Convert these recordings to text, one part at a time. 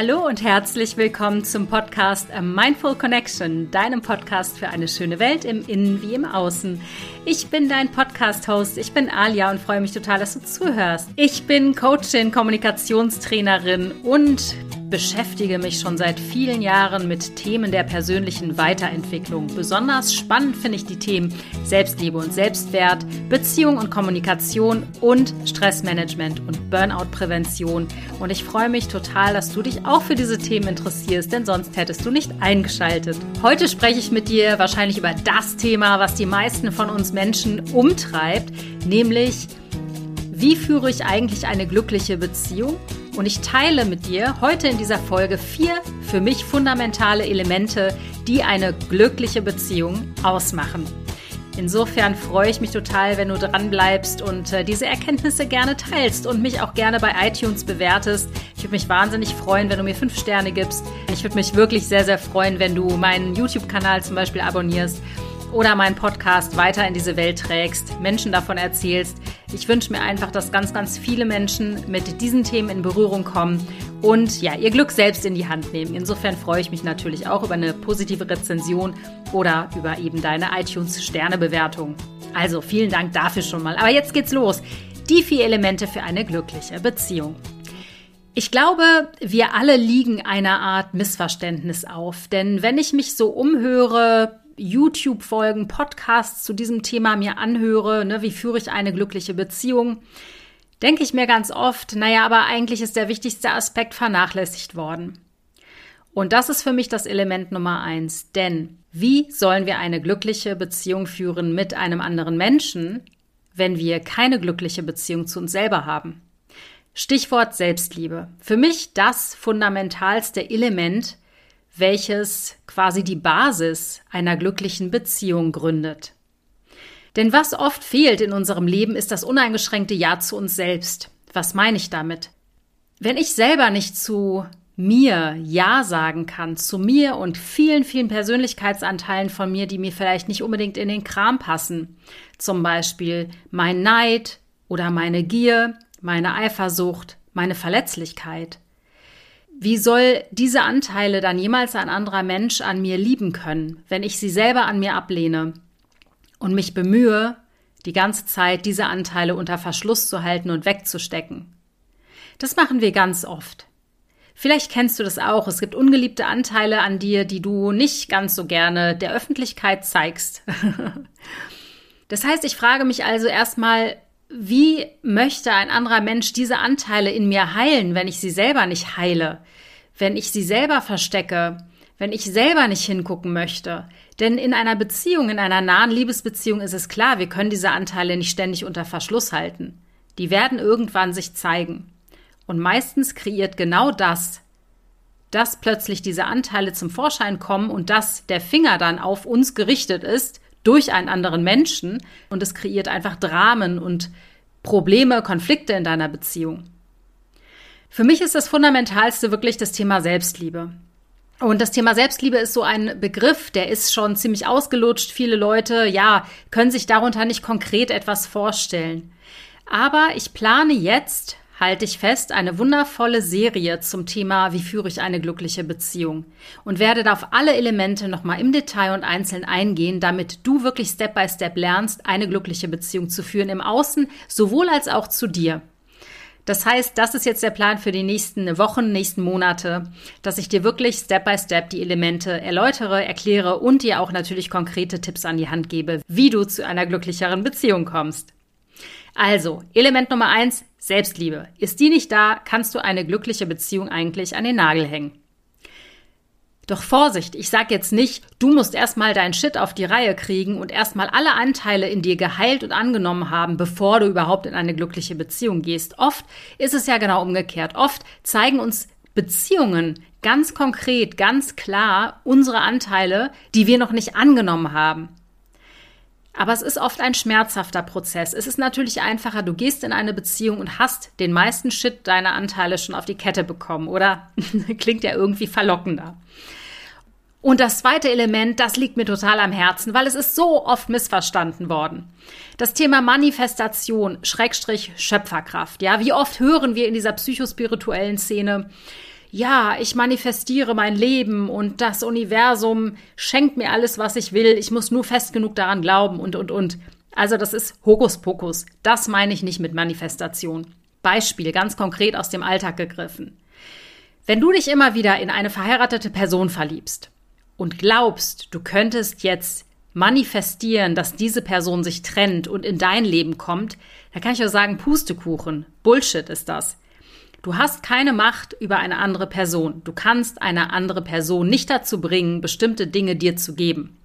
Hallo und herzlich willkommen zum Podcast A Mindful Connection, deinem Podcast für eine schöne Welt im Innen wie im Außen. Ich bin dein Podcast-Host, ich bin Alia und freue mich total, dass du zuhörst. Ich bin Coachin, Kommunikationstrainerin und beschäftige mich schon seit vielen Jahren mit Themen der persönlichen Weiterentwicklung. Besonders spannend finde ich die Themen Selbstliebe und Selbstwert, Beziehung und Kommunikation und Stressmanagement und Burnout-Prävention. Und ich freue mich total, dass du dich auch für diese Themen interessierst, denn sonst hättest du nicht eingeschaltet. Heute spreche ich mit dir wahrscheinlich über das Thema, was die meisten von uns Menschen umtreibt, nämlich wie führe ich eigentlich eine glückliche Beziehung und ich teile mit dir heute in dieser Folge vier für mich fundamentale Elemente, die eine glückliche Beziehung ausmachen. Insofern freue ich mich total, wenn du dran bleibst und äh, diese Erkenntnisse gerne teilst und mich auch gerne bei iTunes bewertest. Ich würde mich wahnsinnig freuen, wenn du mir fünf Sterne gibst. Ich würde mich wirklich sehr, sehr freuen, wenn du meinen YouTube-Kanal zum Beispiel abonnierst oder meinen Podcast weiter in diese Welt trägst, Menschen davon erzählst. Ich wünsche mir einfach, dass ganz, ganz viele Menschen mit diesen Themen in Berührung kommen und ja, ihr Glück selbst in die Hand nehmen. Insofern freue ich mich natürlich auch über eine positive Rezension oder über eben deine iTunes-Sternebewertung. Also vielen Dank dafür schon mal. Aber jetzt geht's los. Die vier Elemente für eine glückliche Beziehung. Ich glaube, wir alle liegen einer Art Missverständnis auf. Denn wenn ich mich so umhöre, YouTube-Folgen, Podcasts zu diesem Thema mir anhöre, ne, wie führe ich eine glückliche Beziehung, denke ich mir ganz oft, naja, aber eigentlich ist der wichtigste Aspekt vernachlässigt worden. Und das ist für mich das Element Nummer eins. Denn wie sollen wir eine glückliche Beziehung führen mit einem anderen Menschen, wenn wir keine glückliche Beziehung zu uns selber haben? Stichwort Selbstliebe. Für mich das fundamentalste Element, welches quasi die Basis einer glücklichen Beziehung gründet. Denn was oft fehlt in unserem Leben, ist das uneingeschränkte Ja zu uns selbst. Was meine ich damit? Wenn ich selber nicht zu mir Ja sagen kann, zu mir und vielen, vielen Persönlichkeitsanteilen von mir, die mir vielleicht nicht unbedingt in den Kram passen, zum Beispiel mein Neid oder meine Gier, meine Eifersucht, meine Verletzlichkeit, wie soll diese Anteile dann jemals ein anderer Mensch an mir lieben können, wenn ich sie selber an mir ablehne und mich bemühe, die ganze Zeit diese Anteile unter Verschluss zu halten und wegzustecken? Das machen wir ganz oft. Vielleicht kennst du das auch. Es gibt ungeliebte Anteile an dir, die du nicht ganz so gerne der Öffentlichkeit zeigst. das heißt, ich frage mich also erstmal, wie möchte ein anderer Mensch diese Anteile in mir heilen, wenn ich sie selber nicht heile, wenn ich sie selber verstecke, wenn ich selber nicht hingucken möchte? Denn in einer Beziehung, in einer nahen Liebesbeziehung ist es klar, wir können diese Anteile nicht ständig unter Verschluss halten. Die werden irgendwann sich zeigen. Und meistens kreiert genau das, dass plötzlich diese Anteile zum Vorschein kommen und dass der Finger dann auf uns gerichtet ist, durch einen anderen Menschen und es kreiert einfach Dramen und Probleme, Konflikte in deiner Beziehung. Für mich ist das Fundamentalste wirklich das Thema Selbstliebe. Und das Thema Selbstliebe ist so ein Begriff, der ist schon ziemlich ausgelutscht. Viele Leute, ja, können sich darunter nicht konkret etwas vorstellen. Aber ich plane jetzt halte ich fest, eine wundervolle Serie zum Thema Wie führe ich eine glückliche Beziehung und werde da auf alle Elemente nochmal im Detail und einzeln eingehen, damit du wirklich Step by Step lernst, eine glückliche Beziehung zu führen im Außen, sowohl als auch zu dir. Das heißt, das ist jetzt der Plan für die nächsten Wochen, nächsten Monate, dass ich dir wirklich Step by Step die Elemente erläutere, erkläre und dir auch natürlich konkrete Tipps an die Hand gebe, wie du zu einer glücklicheren Beziehung kommst. Also, Element Nummer eins, Selbstliebe. Ist die nicht da, kannst du eine glückliche Beziehung eigentlich an den Nagel hängen. Doch Vorsicht, ich sag jetzt nicht, du musst erstmal dein Shit auf die Reihe kriegen und erstmal alle Anteile in dir geheilt und angenommen haben, bevor du überhaupt in eine glückliche Beziehung gehst. Oft ist es ja genau umgekehrt. Oft zeigen uns Beziehungen ganz konkret, ganz klar unsere Anteile, die wir noch nicht angenommen haben. Aber es ist oft ein schmerzhafter Prozess. Es ist natürlich einfacher, du gehst in eine Beziehung und hast den meisten Shit deiner Anteile schon auf die Kette bekommen, oder? Klingt ja irgendwie verlockender. Und das zweite Element, das liegt mir total am Herzen, weil es ist so oft missverstanden worden. Das Thema Manifestation, Schrägstrich Schöpferkraft. Ja, wie oft hören wir in dieser psychospirituellen Szene, ja, ich manifestiere mein Leben und das Universum schenkt mir alles, was ich will, ich muss nur fest genug daran glauben und, und, und. Also das ist Hokuspokus. Das meine ich nicht mit Manifestation. Beispiel, ganz konkret aus dem Alltag gegriffen. Wenn du dich immer wieder in eine verheiratete Person verliebst und glaubst, du könntest jetzt manifestieren, dass diese Person sich trennt und in dein Leben kommt, da kann ich nur sagen, Pustekuchen. Bullshit ist das. Du hast keine Macht über eine andere Person. Du kannst eine andere Person nicht dazu bringen, bestimmte Dinge dir zu geben.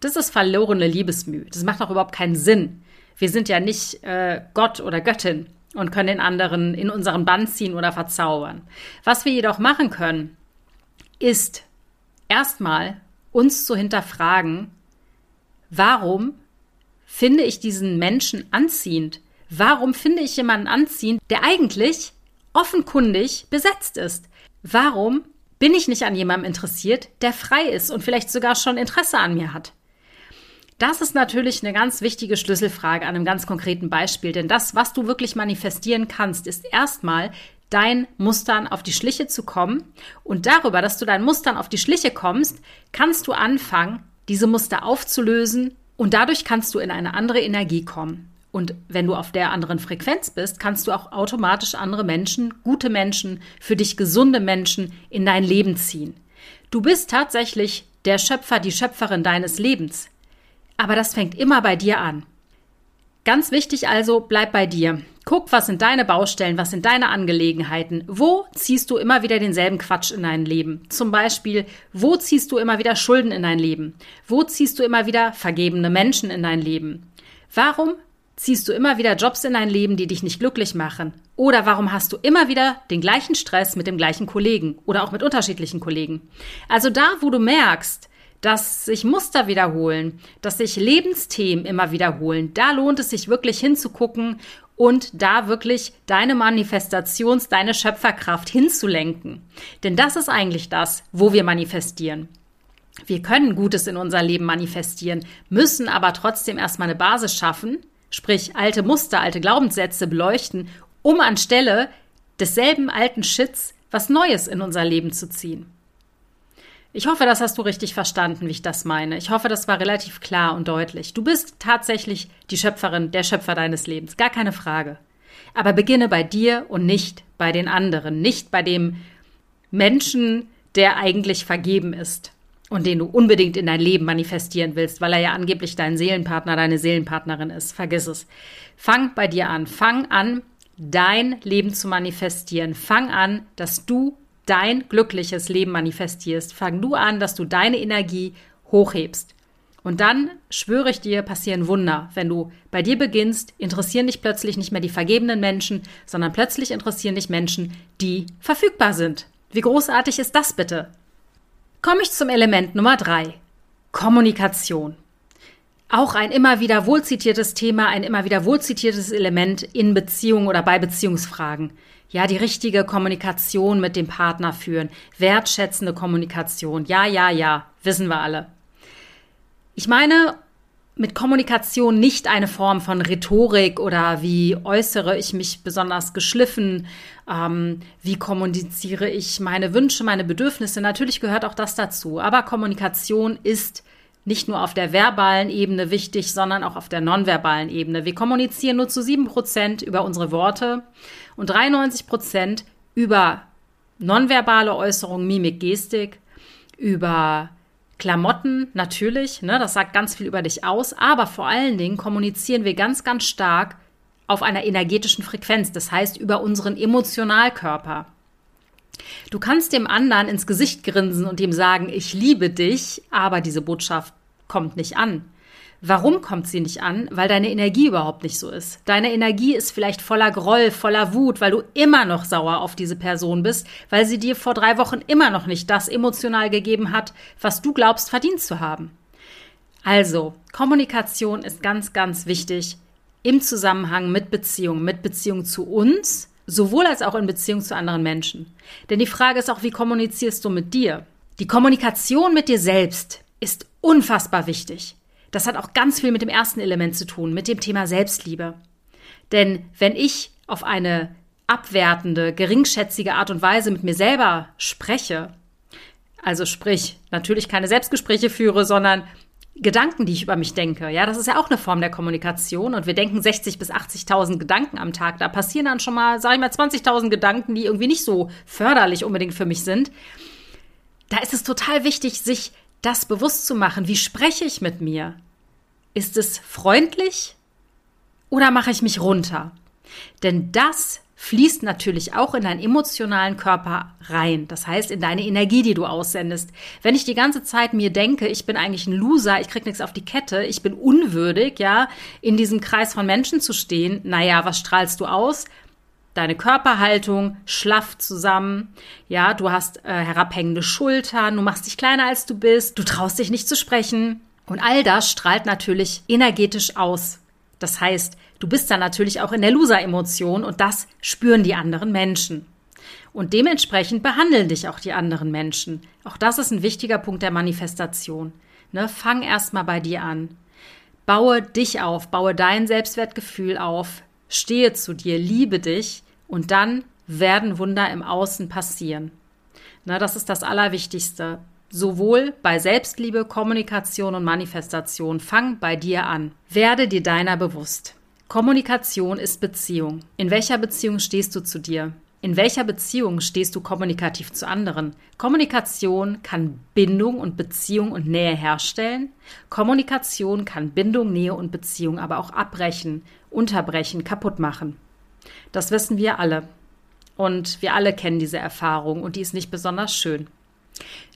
Das ist verlorene Liebesmüh. Das macht auch überhaupt keinen Sinn. Wir sind ja nicht äh, Gott oder Göttin und können den anderen in unseren Bann ziehen oder verzaubern. Was wir jedoch machen können, ist erstmal uns zu hinterfragen, warum finde ich diesen Menschen anziehend? Warum finde ich jemanden anziehend, der eigentlich offenkundig besetzt ist? Warum bin ich nicht an jemandem interessiert, der frei ist und vielleicht sogar schon Interesse an mir hat? Das ist natürlich eine ganz wichtige Schlüsselfrage an einem ganz konkreten Beispiel, denn das, was du wirklich manifestieren kannst, ist erstmal dein Mustern auf die Schliche zu kommen und darüber, dass du deinen Mustern auf die Schliche kommst, kannst du anfangen, diese Muster aufzulösen und dadurch kannst du in eine andere Energie kommen. Und wenn du auf der anderen Frequenz bist, kannst du auch automatisch andere Menschen, gute Menschen, für dich gesunde Menschen in dein Leben ziehen. Du bist tatsächlich der Schöpfer, die Schöpferin deines Lebens. Aber das fängt immer bei dir an. Ganz wichtig also, bleib bei dir. Guck, was sind deine Baustellen, was sind deine Angelegenheiten. Wo ziehst du immer wieder denselben Quatsch in dein Leben? Zum Beispiel, wo ziehst du immer wieder Schulden in dein Leben? Wo ziehst du immer wieder vergebene Menschen in dein Leben? Warum ziehst du immer wieder Jobs in dein Leben, die dich nicht glücklich machen? Oder warum hast du immer wieder den gleichen Stress mit dem gleichen Kollegen oder auch mit unterschiedlichen Kollegen? Also da, wo du merkst, dass sich Muster wiederholen, dass sich Lebensthemen immer wiederholen, da lohnt es sich wirklich hinzugucken und da wirklich deine Manifestations-, deine Schöpferkraft hinzulenken. Denn das ist eigentlich das, wo wir manifestieren. Wir können Gutes in unser Leben manifestieren, müssen aber trotzdem erstmal eine Basis schaffen, sprich alte Muster, alte Glaubenssätze beleuchten, um anstelle desselben alten Shits was Neues in unser Leben zu ziehen. Ich hoffe, das hast du richtig verstanden, wie ich das meine. Ich hoffe, das war relativ klar und deutlich. Du bist tatsächlich die Schöpferin, der Schöpfer deines Lebens, gar keine Frage. Aber beginne bei dir und nicht bei den anderen, nicht bei dem Menschen, der eigentlich vergeben ist und den du unbedingt in dein Leben manifestieren willst, weil er ja angeblich dein Seelenpartner, deine Seelenpartnerin ist. Vergiss es. Fang bei dir an. Fang an, dein Leben zu manifestieren. Fang an, dass du dein glückliches Leben manifestierst. Fang du an, dass du deine Energie hochhebst. Und dann schwöre ich dir, passieren Wunder. Wenn du bei dir beginnst, interessieren dich plötzlich nicht mehr die vergebenen Menschen, sondern plötzlich interessieren dich Menschen, die verfügbar sind. Wie großartig ist das bitte? Komme ich zum Element Nummer drei. Kommunikation. Auch ein immer wieder wohlzitiertes Thema, ein immer wieder wohlzitiertes Element in Beziehungen oder bei Beziehungsfragen. Ja, die richtige Kommunikation mit dem Partner führen, wertschätzende Kommunikation. Ja, ja, ja, wissen wir alle. Ich meine, mit Kommunikation nicht eine Form von Rhetorik oder wie äußere ich mich besonders geschliffen, ähm, wie kommuniziere ich meine Wünsche, meine Bedürfnisse. Natürlich gehört auch das dazu. Aber Kommunikation ist nicht nur auf der verbalen Ebene wichtig, sondern auch auf der nonverbalen Ebene. Wir kommunizieren nur zu sieben Prozent über unsere Worte und 93 Prozent über nonverbale Äußerungen, Mimik, Gestik, über Klamotten natürlich, ne, das sagt ganz viel über dich aus, aber vor allen Dingen kommunizieren wir ganz, ganz stark auf einer energetischen Frequenz, das heißt über unseren Emotionalkörper. Du kannst dem anderen ins Gesicht grinsen und ihm sagen, ich liebe dich, aber diese Botschaft kommt nicht an. Warum kommt sie nicht an? Weil deine Energie überhaupt nicht so ist. Deine Energie ist vielleicht voller Groll, voller Wut, weil du immer noch sauer auf diese Person bist, weil sie dir vor drei Wochen immer noch nicht das emotional gegeben hat, was du glaubst verdient zu haben. Also, Kommunikation ist ganz, ganz wichtig im Zusammenhang mit Beziehungen, mit Beziehung zu uns, sowohl als auch in Beziehung zu anderen Menschen. Denn die Frage ist auch, wie kommunizierst du mit dir? Die Kommunikation mit dir selbst ist unfassbar wichtig. Das hat auch ganz viel mit dem ersten Element zu tun, mit dem Thema Selbstliebe. Denn wenn ich auf eine abwertende, geringschätzige Art und Weise mit mir selber spreche, also sprich, natürlich keine Selbstgespräche führe, sondern Gedanken, die ich über mich denke. Ja, das ist ja auch eine Form der Kommunikation und wir denken 60 bis 80.000 Gedanken am Tag. Da passieren dann schon mal, sag ich mal, 20.000 Gedanken, die irgendwie nicht so förderlich unbedingt für mich sind. Da ist es total wichtig, sich das bewusst zu machen. Wie spreche ich mit mir? Ist es freundlich oder mache ich mich runter? Denn das fließt natürlich auch in deinen emotionalen Körper rein. Das heißt, in deine Energie, die du aussendest. Wenn ich die ganze Zeit mir denke, ich bin eigentlich ein Loser, ich krieg nichts auf die Kette, ich bin unwürdig, ja, in diesem Kreis von Menschen zu stehen, naja, was strahlst du aus? Deine Körperhaltung schlaff zusammen, ja, du hast äh, herabhängende Schultern, du machst dich kleiner als du bist, du traust dich nicht zu sprechen. Und all das strahlt natürlich energetisch aus. Das heißt, du bist dann natürlich auch in der Loser-Emotion und das spüren die anderen Menschen. Und dementsprechend behandeln dich auch die anderen Menschen. Auch das ist ein wichtiger Punkt der Manifestation. Ne, fang erstmal bei dir an. Baue dich auf, baue dein Selbstwertgefühl auf, stehe zu dir, liebe dich und dann werden Wunder im Außen passieren. Ne, das ist das Allerwichtigste. Sowohl bei Selbstliebe, Kommunikation und Manifestation. Fang bei dir an. Werde dir deiner bewusst. Kommunikation ist Beziehung. In welcher Beziehung stehst du zu dir? In welcher Beziehung stehst du kommunikativ zu anderen? Kommunikation kann Bindung und Beziehung und Nähe herstellen. Kommunikation kann Bindung, Nähe und Beziehung aber auch abbrechen, unterbrechen, kaputt machen. Das wissen wir alle. Und wir alle kennen diese Erfahrung und die ist nicht besonders schön.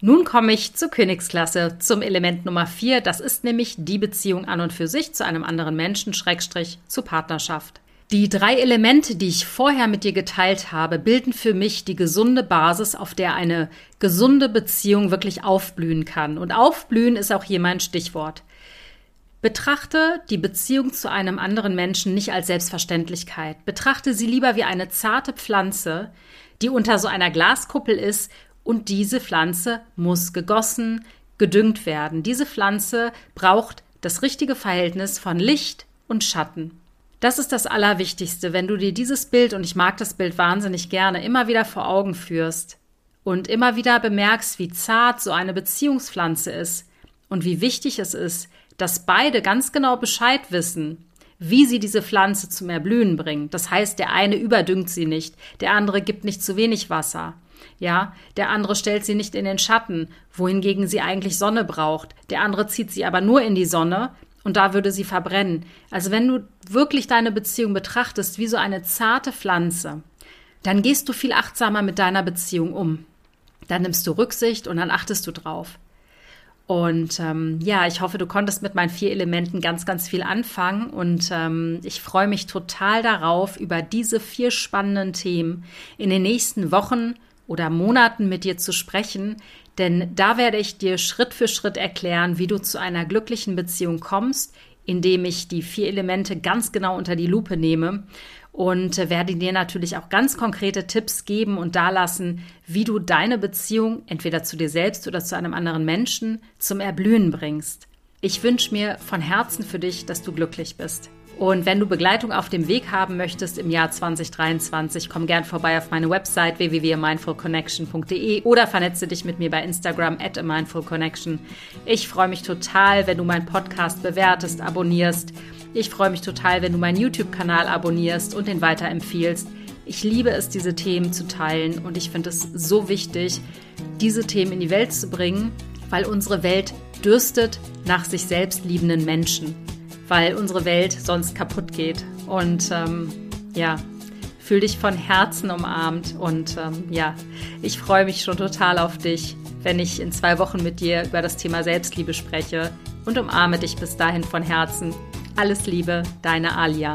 Nun komme ich zur Königsklasse, zum Element Nummer 4. Das ist nämlich die Beziehung an und für sich zu einem anderen Menschen, Schrägstrich, zur Partnerschaft. Die drei Elemente, die ich vorher mit dir geteilt habe, bilden für mich die gesunde Basis, auf der eine gesunde Beziehung wirklich aufblühen kann. Und aufblühen ist auch hier mein Stichwort. Betrachte die Beziehung zu einem anderen Menschen nicht als Selbstverständlichkeit. Betrachte sie lieber wie eine zarte Pflanze, die unter so einer Glaskuppel ist und diese Pflanze muss gegossen, gedüngt werden. Diese Pflanze braucht das richtige Verhältnis von Licht und Schatten. Das ist das Allerwichtigste, wenn du dir dieses Bild, und ich mag das Bild wahnsinnig gerne, immer wieder vor Augen führst und immer wieder bemerkst, wie zart so eine Beziehungspflanze ist und wie wichtig es ist, dass beide ganz genau Bescheid wissen, wie sie diese Pflanze zum Erblühen bringen. Das heißt, der eine überdüngt sie nicht, der andere gibt nicht zu wenig Wasser. Ja, der andere stellt sie nicht in den Schatten, wohingegen sie eigentlich Sonne braucht. Der andere zieht sie aber nur in die Sonne und da würde sie verbrennen. Also wenn du wirklich deine Beziehung betrachtest wie so eine zarte Pflanze, dann gehst du viel achtsamer mit deiner Beziehung um. Dann nimmst du Rücksicht und dann achtest du drauf. Und ähm, ja, ich hoffe, du konntest mit meinen vier Elementen ganz, ganz viel anfangen. Und ähm, ich freue mich total darauf, über diese vier spannenden Themen in den nächsten Wochen oder Monaten mit dir zu sprechen, denn da werde ich dir Schritt für Schritt erklären, wie du zu einer glücklichen Beziehung kommst, indem ich die vier Elemente ganz genau unter die Lupe nehme und werde dir natürlich auch ganz konkrete Tipps geben und dalassen, wie du deine Beziehung entweder zu dir selbst oder zu einem anderen Menschen zum Erblühen bringst. Ich wünsche mir von Herzen für dich, dass du glücklich bist. Und wenn du Begleitung auf dem Weg haben möchtest im Jahr 2023, komm gern vorbei auf meine Website www.mindfulconnection.de oder vernetze dich mit mir bei Instagram at mindfulconnection. Ich freue mich total, wenn du meinen Podcast bewertest, abonnierst. Ich freue mich total, wenn du meinen YouTube-Kanal abonnierst und den weiterempfiehlst. Ich liebe es, diese Themen zu teilen und ich finde es so wichtig, diese Themen in die Welt zu bringen, weil unsere Welt dürstet nach sich selbst liebenden Menschen weil unsere Welt sonst kaputt geht. Und ähm, ja, fühl dich von Herzen umarmt und ähm, ja, ich freue mich schon total auf dich, wenn ich in zwei Wochen mit dir über das Thema Selbstliebe spreche und umarme dich bis dahin von Herzen. Alles Liebe, deine Alia.